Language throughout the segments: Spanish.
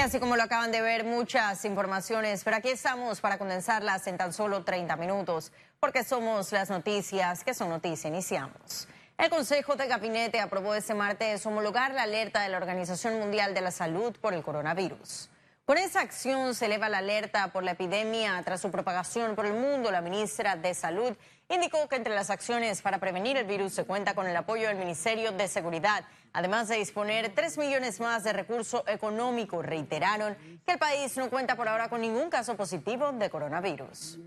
Y así como lo acaban de ver, muchas informaciones, pero aquí estamos para condensarlas en tan solo 30 minutos, porque somos las noticias que son noticia. Iniciamos. El Consejo de Gabinete aprobó este martes homologar la alerta de la Organización Mundial de la Salud por el coronavirus. Con esa acción se eleva la alerta por la epidemia tras su propagación por el mundo. La ministra de Salud indicó que entre las acciones para prevenir el virus se cuenta con el apoyo del Ministerio de Seguridad, además de disponer 3 millones más de recurso económico. Reiteraron que el país no cuenta por ahora con ningún caso positivo de coronavirus.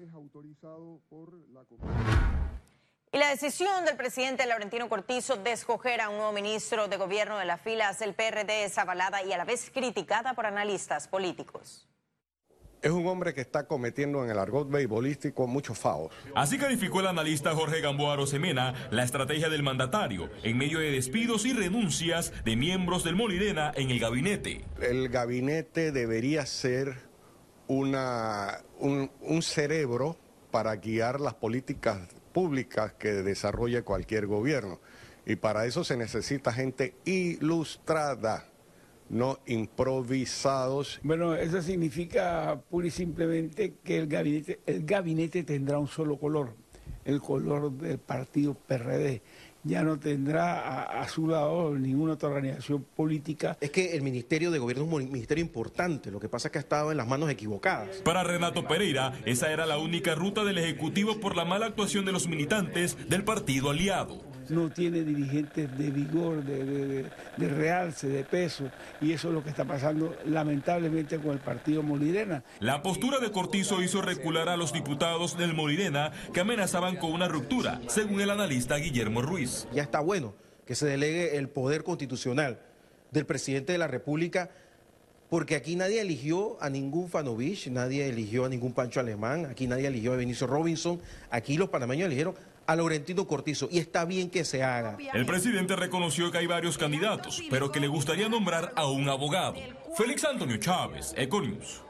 Y la decisión del presidente Laurentino Cortizo de escoger a un nuevo ministro de gobierno de las filas del PRD es avalada y a la vez criticada por analistas políticos. Es un hombre que está cometiendo en el argot beisbolístico muchos faos. Así calificó el analista Jorge Gamboa Semena la estrategia del mandatario en medio de despidos y renuncias de miembros del Molirena en el gabinete. El gabinete debería ser una, un, un cerebro para guiar las políticas públicas que desarrolle cualquier gobierno. Y para eso se necesita gente ilustrada, no improvisados. Bueno, eso significa pura y simplemente que el gabinete, el gabinete tendrá un solo color, el color del partido PRD ya no tendrá a, su lado ninguna otra organización política. Es que el Ministerio de Gobierno es un ministerio importante, lo que pasa es que ha estado en las manos equivocadas. Para Renato Pereira, esa era la única ruta del Ejecutivo por la mala actuación de los militantes del partido aliado no tiene dirigentes de vigor, de, realce, de peso, y eso es lo que está pasando lamentablemente con el partido Molirena. La postura de Cortizo hizo recular a los diputados del Molirena que amenazaban con una ruptura, según el analista Guillermo Ruiz. Ya está bueno que se delegue el poder constitucional del presidente de la República porque aquí nadie eligió a ningún Fanovich, nadie eligió a ningún Pancho Alemán, aquí nadie eligió a Benicio Robinson, aquí los panameños eligieron a Laurentino Cortizo y está bien que se haga. El presidente reconoció que hay varios candidatos, pero que le gustaría nombrar a un abogado. Félix Antonio Chávez, Econius.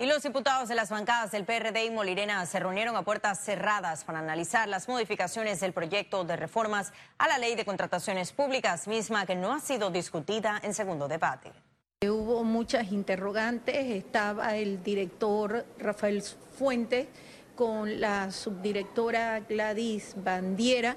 Y los diputados de las bancadas del PRD y Molirena se reunieron a puertas cerradas para analizar las modificaciones del proyecto de reformas a la ley de contrataciones públicas, misma que no ha sido discutida en segundo debate. Hubo muchas interrogantes, estaba el director Rafael Fuentes con la subdirectora Gladys Bandiera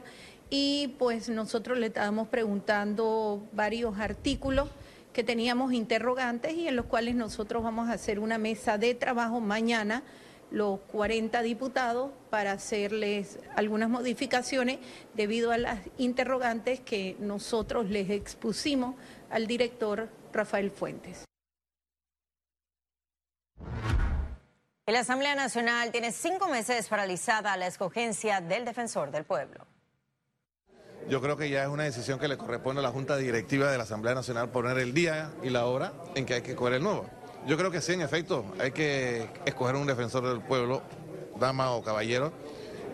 y pues nosotros le estábamos preguntando varios artículos que teníamos interrogantes y en los cuales nosotros vamos a hacer una mesa de trabajo mañana, los 40 diputados, para hacerles algunas modificaciones debido a las interrogantes que nosotros les expusimos al director Rafael Fuentes. La Asamblea Nacional tiene cinco meses paralizada la escogencia del defensor del pueblo. Yo creo que ya es una decisión que le corresponde a la Junta Directiva de la Asamblea Nacional poner el día y la hora en que hay que escoger el nuevo. Yo creo que sí, en efecto, hay que escoger un defensor del pueblo, dama o caballero,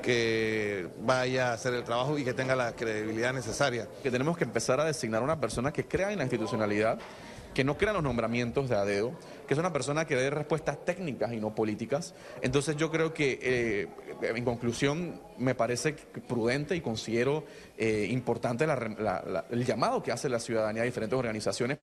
que vaya a hacer el trabajo y que tenga la credibilidad necesaria. Que tenemos que empezar a designar una persona que crea en la institucionalidad que no crean los nombramientos de ADEO, que es una persona que dé respuestas técnicas y no políticas. Entonces yo creo que, eh, en conclusión, me parece prudente y considero eh, importante el llamado que hace la ciudadanía a diferentes organizaciones.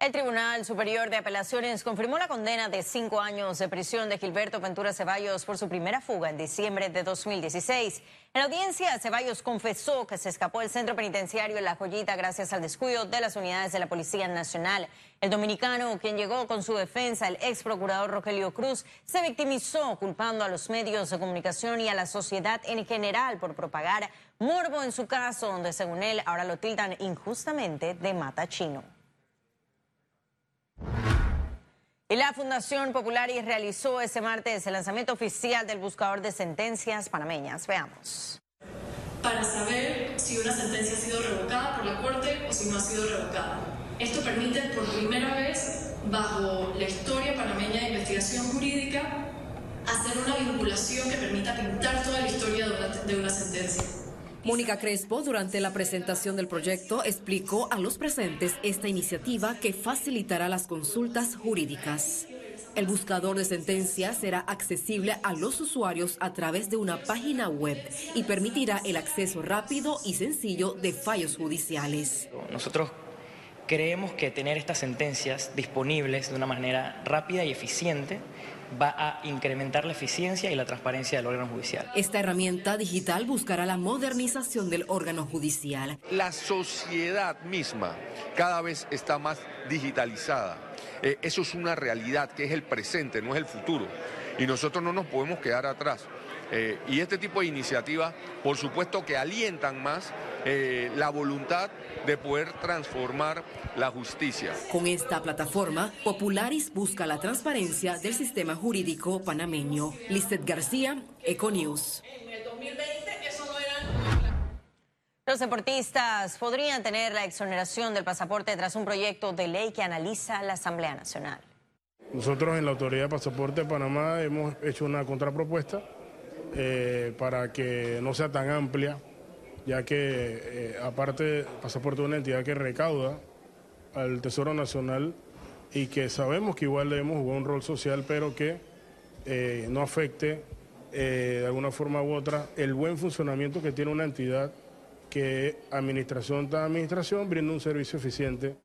El Tribunal Superior de Apelaciones confirmó la condena de cinco años de prisión de Gilberto Ventura Ceballos por su primera fuga en diciembre de 2016. En la audiencia, Ceballos confesó que se escapó del centro penitenciario en La Joyita gracias al descuido de las unidades de la Policía Nacional. El dominicano, quien llegó con su defensa, el ex procurador Rogelio Cruz, se victimizó culpando a los medios de comunicación y a la sociedad en general por propagar morbo en su caso, donde según él ahora lo tildan injustamente de mata chino. Y la Fundación Popularis realizó ese martes el lanzamiento oficial del buscador de sentencias panameñas. Veamos. Para saber si una sentencia ha sido revocada por la Corte o si no ha sido revocada. Esto permite por primera vez, bajo la historia panameña de investigación jurídica, hacer una vinculación que permita pintar toda la historia de una sentencia. Mónica Crespo, durante la presentación del proyecto, explicó a los presentes esta iniciativa que facilitará las consultas jurídicas. El buscador de sentencias será accesible a los usuarios a través de una página web y permitirá el acceso rápido y sencillo de fallos judiciales. Nosotros creemos que tener estas sentencias disponibles de una manera rápida y eficiente va a incrementar la eficiencia y la transparencia del órgano judicial. Esta herramienta digital buscará la modernización del órgano judicial. La sociedad misma cada vez está más digitalizada. Eh, eso es una realidad que es el presente, no es el futuro. Y nosotros no nos podemos quedar atrás. Eh, y este tipo de iniciativas, por supuesto que alientan más eh, la voluntad de poder transformar la justicia. Con esta plataforma, Popularis busca la transparencia del sistema jurídico panameño. Listet García, Econews. Los deportistas podrían tener la exoneración del pasaporte tras un proyecto de ley que analiza la Asamblea Nacional. Nosotros en la Autoridad de Pasaporte de Panamá hemos hecho una contrapropuesta eh, para que no sea tan amplia, ya que eh, aparte pasaporte es una entidad que recauda al Tesoro Nacional y que sabemos que igual debemos jugar un rol social, pero que eh, no afecte de alguna forma u otra el buen funcionamiento que tiene una entidad que administración tras administración brinda un servicio eficiente.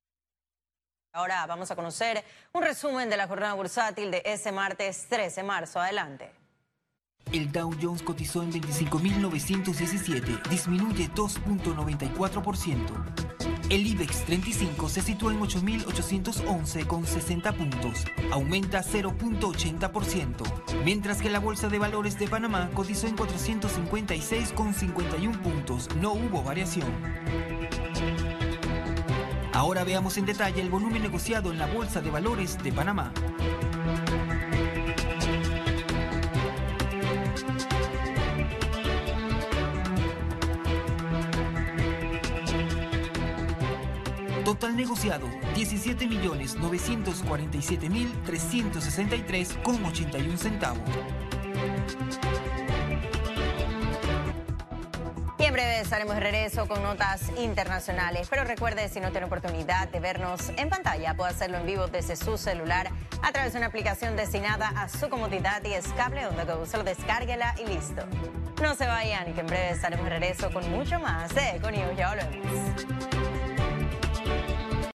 Ahora vamos a conocer un resumen de la jornada bursátil de ese martes 13 de marzo. Adelante. El Dow Jones cotizó en 25.917, disminuye 2.94%. El IBEX 35 se sitúa en 8.811 con 60 puntos, aumenta 0.80%, mientras que la Bolsa de Valores de Panamá cotizó en 456 con 51 puntos, no hubo variación. Ahora veamos en detalle el volumen negociado en la Bolsa de Valores de Panamá. Total negociado 17.947.363,81 centavos. Y en breve estaremos de regreso con notas internacionales. Pero recuerde, si no tiene oportunidad de vernos en pantalla, puede hacerlo en vivo desde su celular a través de una aplicación destinada a su comodidad y es cable donde Solo descárguela y listo. No se vayan que en breve estaremos de regreso con mucho más de Econius. Ya volvemos.